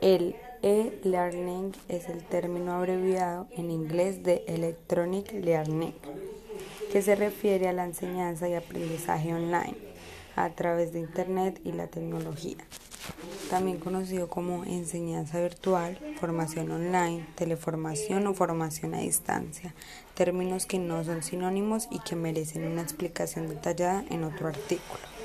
El e-learning es el término abreviado en inglés de Electronic Learning, que se refiere a la enseñanza y aprendizaje online a través de Internet y la tecnología, también conocido como enseñanza virtual, formación online, teleformación o formación a distancia, términos que no son sinónimos y que merecen una explicación detallada en otro artículo.